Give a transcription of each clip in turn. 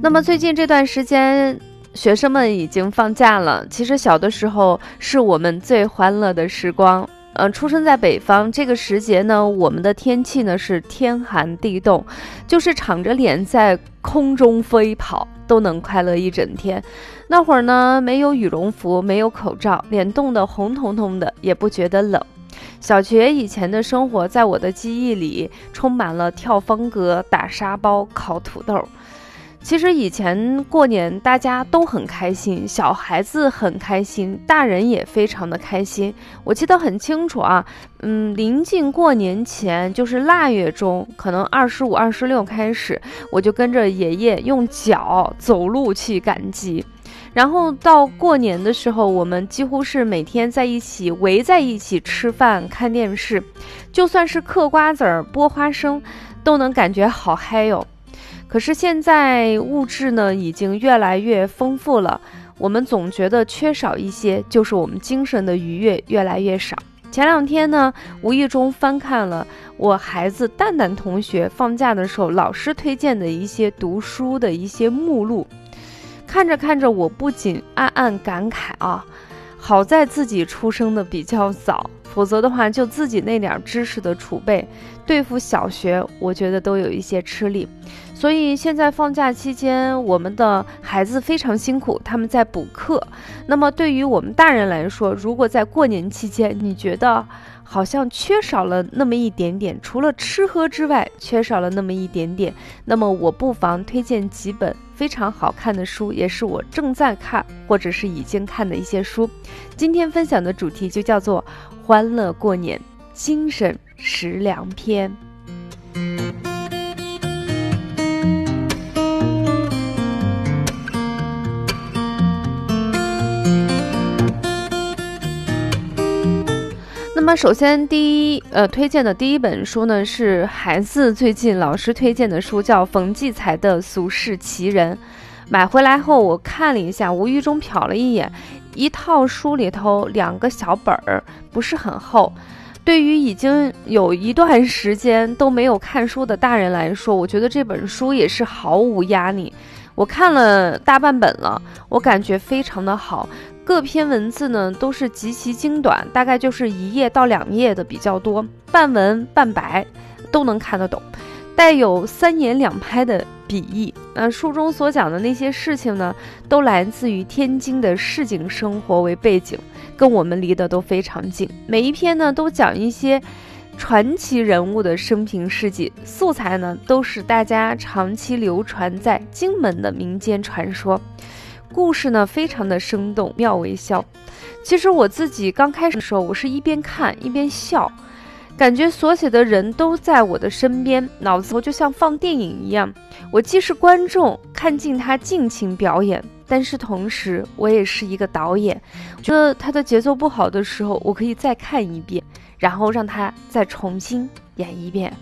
那么最近这段时间，学生们已经放假了。其实小的时候是我们最欢乐的时光。嗯，出生在北方，这个时节呢，我们的天气呢是天寒地冻，就是敞着脸在空中飞跑都能快乐一整天。那会儿呢，没有羽绒服，没有口罩，脸冻得红彤彤的，也不觉得冷。小学以前的生活，在我的记忆里充满了跳方格、打沙包、烤土豆。其实以前过年大家都很开心，小孩子很开心，大人也非常的开心。我记得很清楚啊，嗯，临近过年前，就是腊月中，可能二十五、二十六开始，我就跟着爷爷用脚走路去赶集。然后到过年的时候，我们几乎是每天在一起围在一起吃饭、看电视，就算是嗑瓜子儿、剥花生，都能感觉好嗨哟。可是现在物质呢已经越来越丰富了，我们总觉得缺少一些，就是我们精神的愉悦越来越少。前两天呢，无意中翻看了我孩子蛋蛋同学放假的时候老师推荐的一些读书的一些目录，看着看着，我不仅暗暗感慨啊，好在自己出生的比较早，否则的话，就自己那点知识的储备，对付小学，我觉得都有一些吃力。所以现在放假期间，我们的孩子非常辛苦，他们在补课。那么对于我们大人来说，如果在过年期间，你觉得好像缺少了那么一点点，除了吃喝之外，缺少了那么一点点，那么我不妨推荐几本非常好看的书，也是我正在看或者是已经看的一些书。今天分享的主题就叫做《欢乐过年精神食粮篇》。那么，首先第一，呃，推荐的第一本书呢，是孩子最近老师推荐的书，叫冯骥才的《俗世奇人》。买回来后，我看了一下，无意中瞟了一眼，一套书里头两个小本儿，不是很厚。对于已经有一段时间都没有看书的大人来说，我觉得这本书也是毫无压力。我看了大半本了，我感觉非常的好。各篇文字呢都是极其精短，大概就是一页到两页的比较多，半文半白都能看得懂，带有三言两拍的笔意。那书中所讲的那些事情呢，都来自于天津的市井生活为背景，跟我们离得都非常近。每一篇呢都讲一些传奇人物的生平事迹，素材呢都是大家长期流传在荆门的民间传说。故事呢，非常的生动，妙为笑。其实我自己刚开始的时候，我是一边看一边笑，感觉所写的人都在我的身边，脑子头就像放电影一样。我既是观众，看尽他尽情表演，但是同时我也是一个导演。觉得他的节奏不好的时候，我可以再看一遍，然后让他再重新演一遍。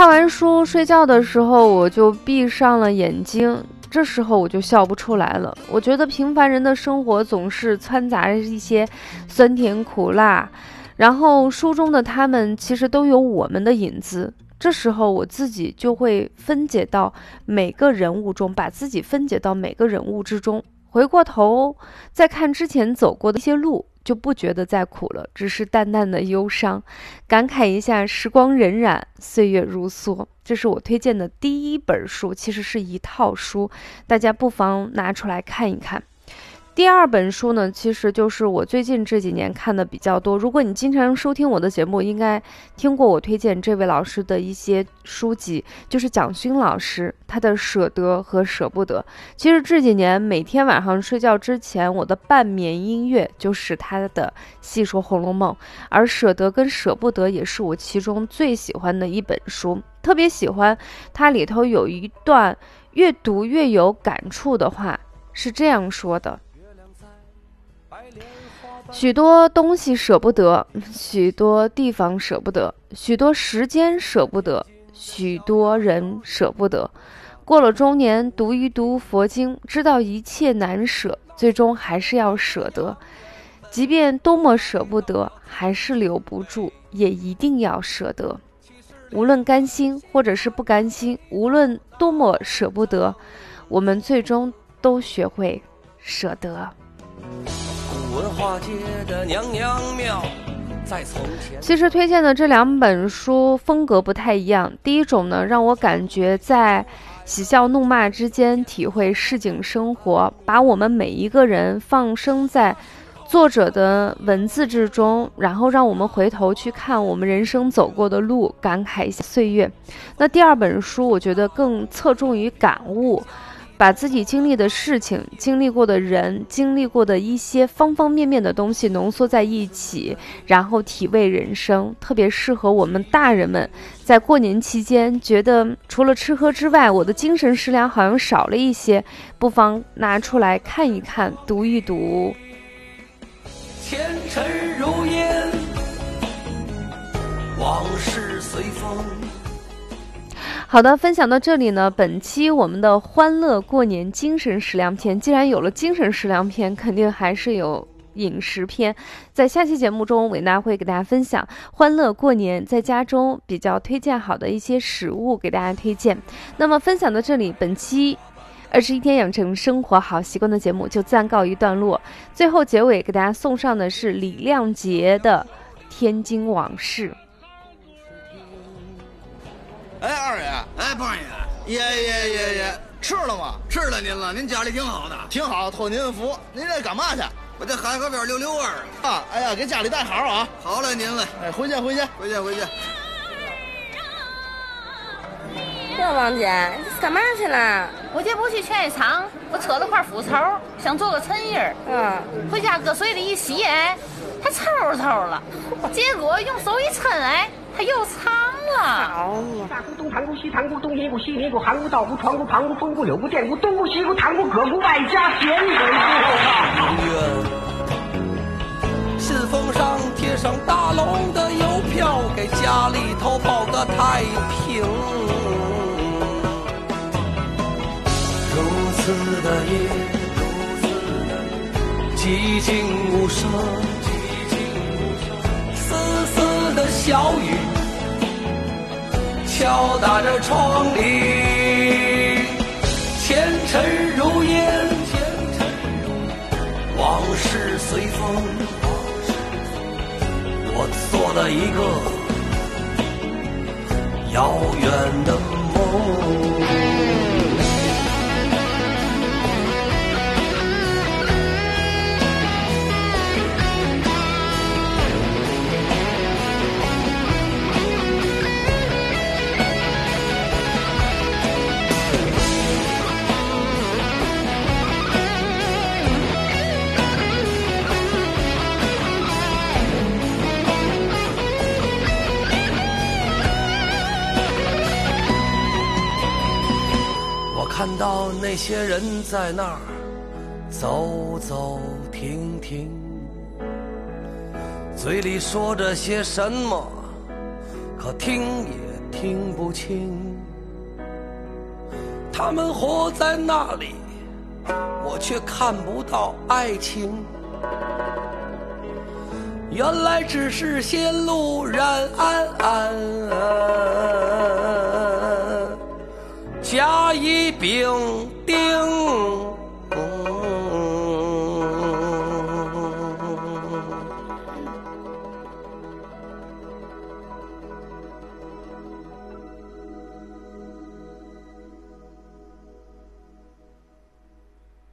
看完书睡觉的时候，我就闭上了眼睛。这时候我就笑不出来了。我觉得平凡人的生活总是掺杂着一些酸甜苦辣，然后书中的他们其实都有我们的影子。这时候我自己就会分解到每个人物中，把自己分解到每个人物之中。回过头再看之前走过的一些路。就不觉得再苦了，只是淡淡的忧伤，感慨一下时光荏苒，岁月如梭。这是我推荐的第一本书，其实是一套书，大家不妨拿出来看一看。第二本书呢，其实就是我最近这几年看的比较多。如果你经常收听我的节目，应该听过我推荐这位老师的一些书籍，就是蒋勋老师他的《舍得》和《舍不得》。其实这几年每天晚上睡觉之前，我的半眠音乐就是他的《细说红楼梦》，而《舍得》跟《舍不得》也是我其中最喜欢的一本书。特别喜欢它里头有一段越读越有感触的话，是这样说的。许多东西舍不得，许多地方舍不得，许多时间舍不得，许多人舍不得。过了中年，读一读佛经，知道一切难舍，最终还是要舍得。即便多么舍不得，还是留不住，也一定要舍得。无论甘心或者是不甘心，无论多么舍不得，我们最终都学会舍得。文化界的娘娘庙，在从前。其实推荐的这两本书风格不太一样。第一种呢，让我感觉在喜笑怒骂之间体会市井生活，把我们每一个人放生在作者的文字之中，然后让我们回头去看我们人生走过的路，感慨岁月。那第二本书，我觉得更侧重于感悟。把自己经历的事情、经历过的人、经历过的一些方方面面的东西浓缩在一起，然后体味人生，特别适合我们大人们在过年期间觉得除了吃喝之外，我的精神食粮好像少了一些，不妨拿出来看一看、读一读。前尘如烟，往事随风。好的，分享到这里呢。本期我们的欢乐过年精神食粮篇，既然有了精神食粮篇，肯定还是有饮食篇。在下期节目中，伟娜会给大家分享欢乐过年在家中比较推荐好的一些食物，给大家推荐。那么分享到这里，本期二十一天养成生活好习惯的节目就暂告一段落。最后结尾给大家送上的是李亮杰的《天津往事》。哎，二爷，哎，胖爷，爷爷爷爷，吃了吗？吃了您了，您家里挺好的，挺好，托您的福。您这干嘛去？我这海河边溜溜弯儿啊。哎呀，给家里带好啊。好嘞，您嘞。哎，回去，回去，回去，回去。哟，王姐，你干嘛去了？我这不去劝业场，我扯了块腐绸，想做个衬衣儿。嗯。回家搁水里一洗，哎，它抽抽了。结果用手一抻，哎，他又长。好嘛！大姑东堂姑西堂姑东尼姑西尼鼓汉鼓道姑、床姑旁姑风姑、柳姑电姑东姑西姑堂姑、葛姑外加天鼓。信封上贴上大龙的邮票，给家里头报个太平。如此的夜，寂静无声，小雨。敲打着窗棂，前尘如烟，往事随风。我做了一个遥远的梦。看到那些人在那儿走走停停，嘴里说着些什么，可听也听不清。他们活在那里，我却看不到爱情。原来只是些路人安。甲乙丙丁，